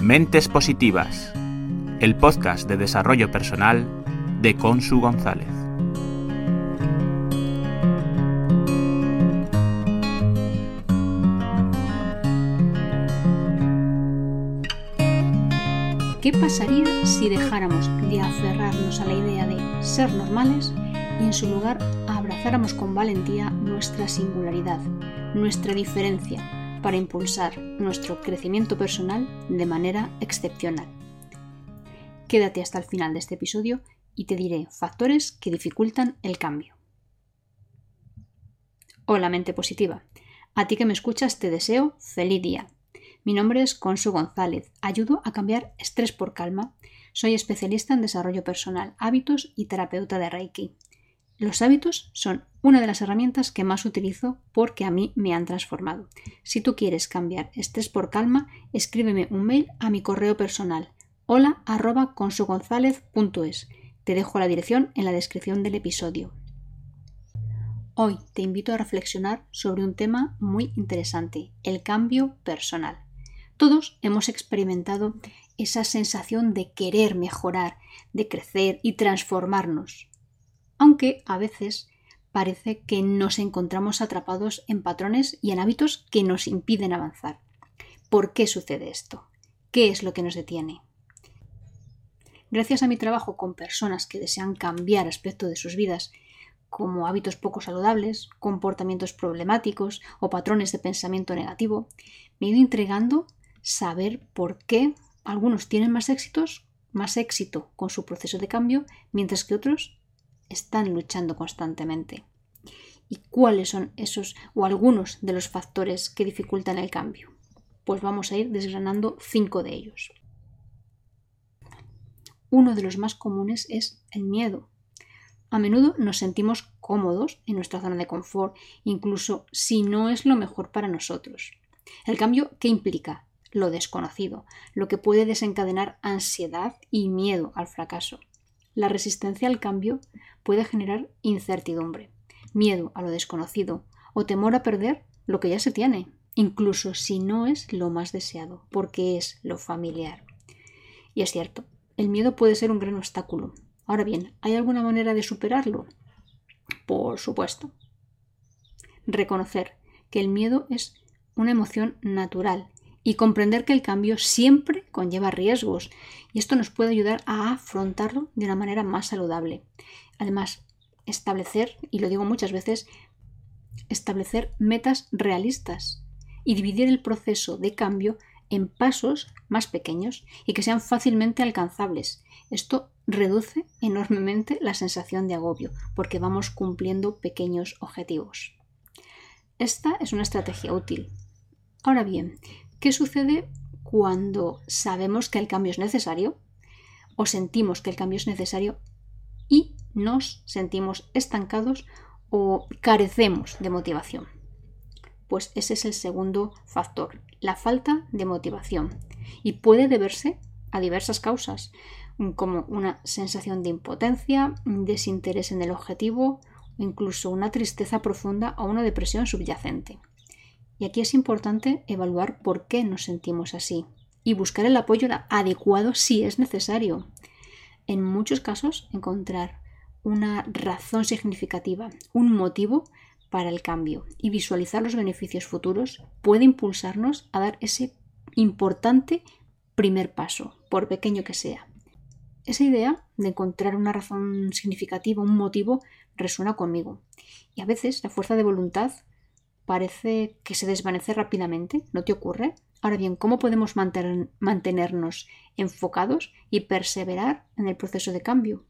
Mentes Positivas, el podcast de desarrollo personal de Consu González. ¿Qué pasaría si dejáramos de aferrarnos a la idea de ser normales y en su lugar abrazáramos con valentía nuestra singularidad, nuestra diferencia, para impulsar nuestro crecimiento personal de manera excepcional? Quédate hasta el final de este episodio y te diré factores que dificultan el cambio. Hola mente positiva. A ti que me escuchas te deseo feliz día. Mi nombre es Consu González. Ayudo a cambiar estrés por calma. Soy especialista en desarrollo personal, hábitos y terapeuta de Reiki. Los hábitos son una de las herramientas que más utilizo porque a mí me han transformado. Si tú quieres cambiar estrés por calma, escríbeme un mail a mi correo personal hola arroba Te dejo la dirección en la descripción del episodio. Hoy te invito a reflexionar sobre un tema muy interesante, el cambio personal. Todos hemos experimentado esa sensación de querer mejorar, de crecer y transformarnos, aunque a veces parece que nos encontramos atrapados en patrones y en hábitos que nos impiden avanzar. ¿Por qué sucede esto? ¿Qué es lo que nos detiene? Gracias a mi trabajo con personas que desean cambiar aspecto de sus vidas, como hábitos poco saludables, comportamientos problemáticos o patrones de pensamiento negativo, me he ido entregando saber por qué algunos tienen más éxitos, más éxito con su proceso de cambio, mientras que otros están luchando constantemente. ¿Y cuáles son esos o algunos de los factores que dificultan el cambio? Pues vamos a ir desgranando cinco de ellos. Uno de los más comunes es el miedo. A menudo nos sentimos cómodos en nuestra zona de confort, incluso si no es lo mejor para nosotros. El cambio, ¿qué implica? Lo desconocido, lo que puede desencadenar ansiedad y miedo al fracaso. La resistencia al cambio puede generar incertidumbre, miedo a lo desconocido o temor a perder lo que ya se tiene, incluso si no es lo más deseado, porque es lo familiar. Y es cierto, el miedo puede ser un gran obstáculo. Ahora bien, ¿hay alguna manera de superarlo? Por supuesto. Reconocer que el miedo es una emoción natural y comprender que el cambio siempre conlleva riesgos y esto nos puede ayudar a afrontarlo de una manera más saludable. Además, establecer, y lo digo muchas veces, establecer metas realistas y dividir el proceso de cambio en pasos más pequeños y que sean fácilmente alcanzables. Esto reduce enormemente la sensación de agobio porque vamos cumpliendo pequeños objetivos. Esta es una estrategia útil. Ahora bien, ¿qué sucede cuando sabemos que el cambio es necesario o sentimos que el cambio es necesario y nos sentimos estancados o carecemos de motivación? Pues ese es el segundo factor, la falta de motivación. Y puede deberse a diversas causas, como una sensación de impotencia, desinterés en el objetivo, incluso una tristeza profunda o una depresión subyacente. Y aquí es importante evaluar por qué nos sentimos así y buscar el apoyo adecuado si es necesario. En muchos casos, encontrar una razón significativa, un motivo para el cambio y visualizar los beneficios futuros puede impulsarnos a dar ese importante primer paso, por pequeño que sea. Esa idea de encontrar una razón significativa, un motivo, resuena conmigo. Y a veces la fuerza de voluntad parece que se desvanece rápidamente, ¿no te ocurre? Ahora bien, ¿cómo podemos mantenernos enfocados y perseverar en el proceso de cambio?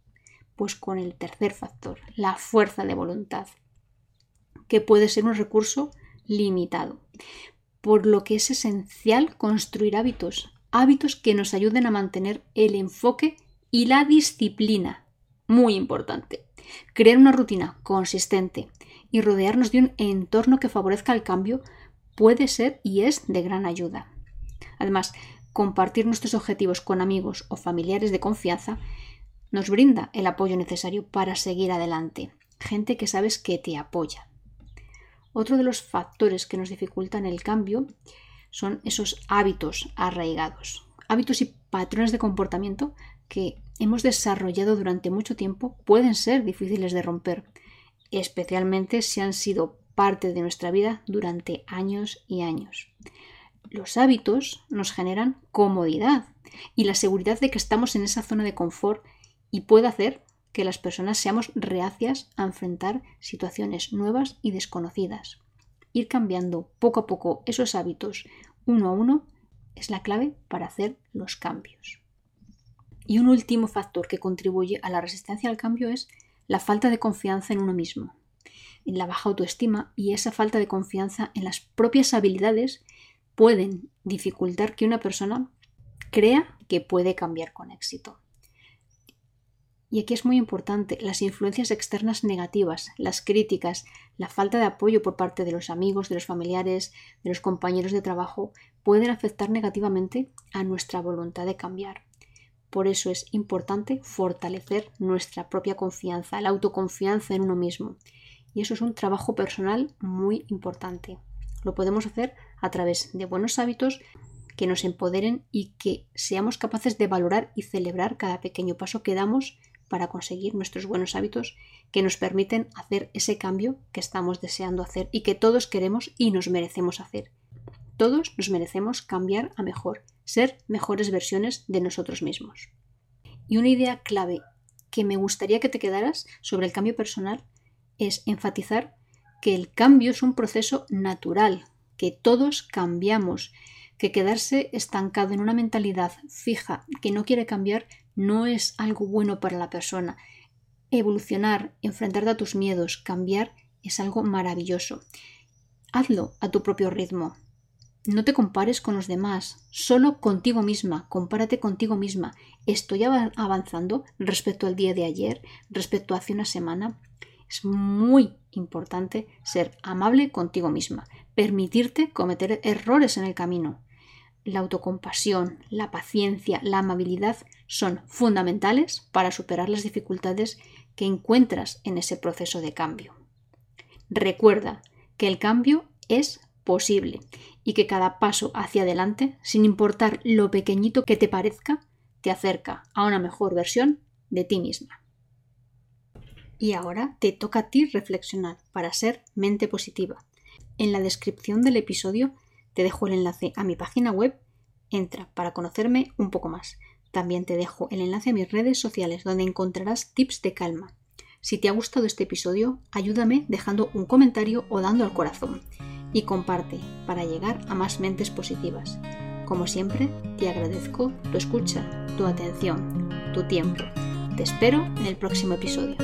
Pues con el tercer factor, la fuerza de voluntad. que puede ser un recurso limitado. Por lo que es esencial construir hábitos, hábitos que nos ayuden a mantener el enfoque y la disciplina. Muy importante. Crear una rutina consistente y rodearnos de un entorno que favorezca el cambio puede ser y es de gran ayuda. Además, compartir nuestros objetivos con amigos o familiares de confianza nos brinda el apoyo necesario para seguir adelante. Gente que sabes que te apoya. Otro de los factores que nos dificultan el cambio son esos hábitos arraigados, hábitos y patrones de comportamiento que hemos desarrollado durante mucho tiempo pueden ser difíciles de romper, especialmente si han sido parte de nuestra vida durante años y años. Los hábitos nos generan comodidad y la seguridad de que estamos en esa zona de confort y puede hacer que las personas seamos reacias a enfrentar situaciones nuevas y desconocidas. Ir cambiando poco a poco esos hábitos uno a uno es la clave para hacer los cambios. Y un último factor que contribuye a la resistencia al cambio es la falta de confianza en uno mismo, en la baja autoestima y esa falta de confianza en las propias habilidades pueden dificultar que una persona crea que puede cambiar con éxito. Y aquí es muy importante las influencias externas negativas, las críticas, la falta de apoyo por parte de los amigos, de los familiares, de los compañeros de trabajo, pueden afectar negativamente a nuestra voluntad de cambiar. Por eso es importante fortalecer nuestra propia confianza, la autoconfianza en uno mismo. Y eso es un trabajo personal muy importante. Lo podemos hacer a través de buenos hábitos que nos empoderen y que seamos capaces de valorar y celebrar cada pequeño paso que damos para conseguir nuestros buenos hábitos que nos permiten hacer ese cambio que estamos deseando hacer y que todos queremos y nos merecemos hacer. Todos nos merecemos cambiar a mejor, ser mejores versiones de nosotros mismos. Y una idea clave que me gustaría que te quedaras sobre el cambio personal es enfatizar que el cambio es un proceso natural, que todos cambiamos, que quedarse estancado en una mentalidad fija que no quiere cambiar no es algo bueno para la persona. Evolucionar, enfrentarte a tus miedos, cambiar es algo maravilloso. Hazlo a tu propio ritmo. No te compares con los demás, solo contigo misma, compárate contigo misma. ¿Estoy avanzando respecto al día de ayer, respecto a hace una semana? Es muy importante ser amable contigo misma, permitirte cometer errores en el camino la autocompasión, la paciencia, la amabilidad son fundamentales para superar las dificultades que encuentras en ese proceso de cambio. Recuerda que el cambio es posible y que cada paso hacia adelante, sin importar lo pequeñito que te parezca, te acerca a una mejor versión de ti misma. Y ahora te toca a ti reflexionar para ser mente positiva. En la descripción del episodio te dejo el enlace a mi página web, entra para conocerme un poco más. También te dejo el enlace a mis redes sociales donde encontrarás tips de calma. Si te ha gustado este episodio, ayúdame dejando un comentario o dando al corazón y comparte para llegar a más mentes positivas. Como siempre, te agradezco tu escucha, tu atención, tu tiempo. Te espero en el próximo episodio.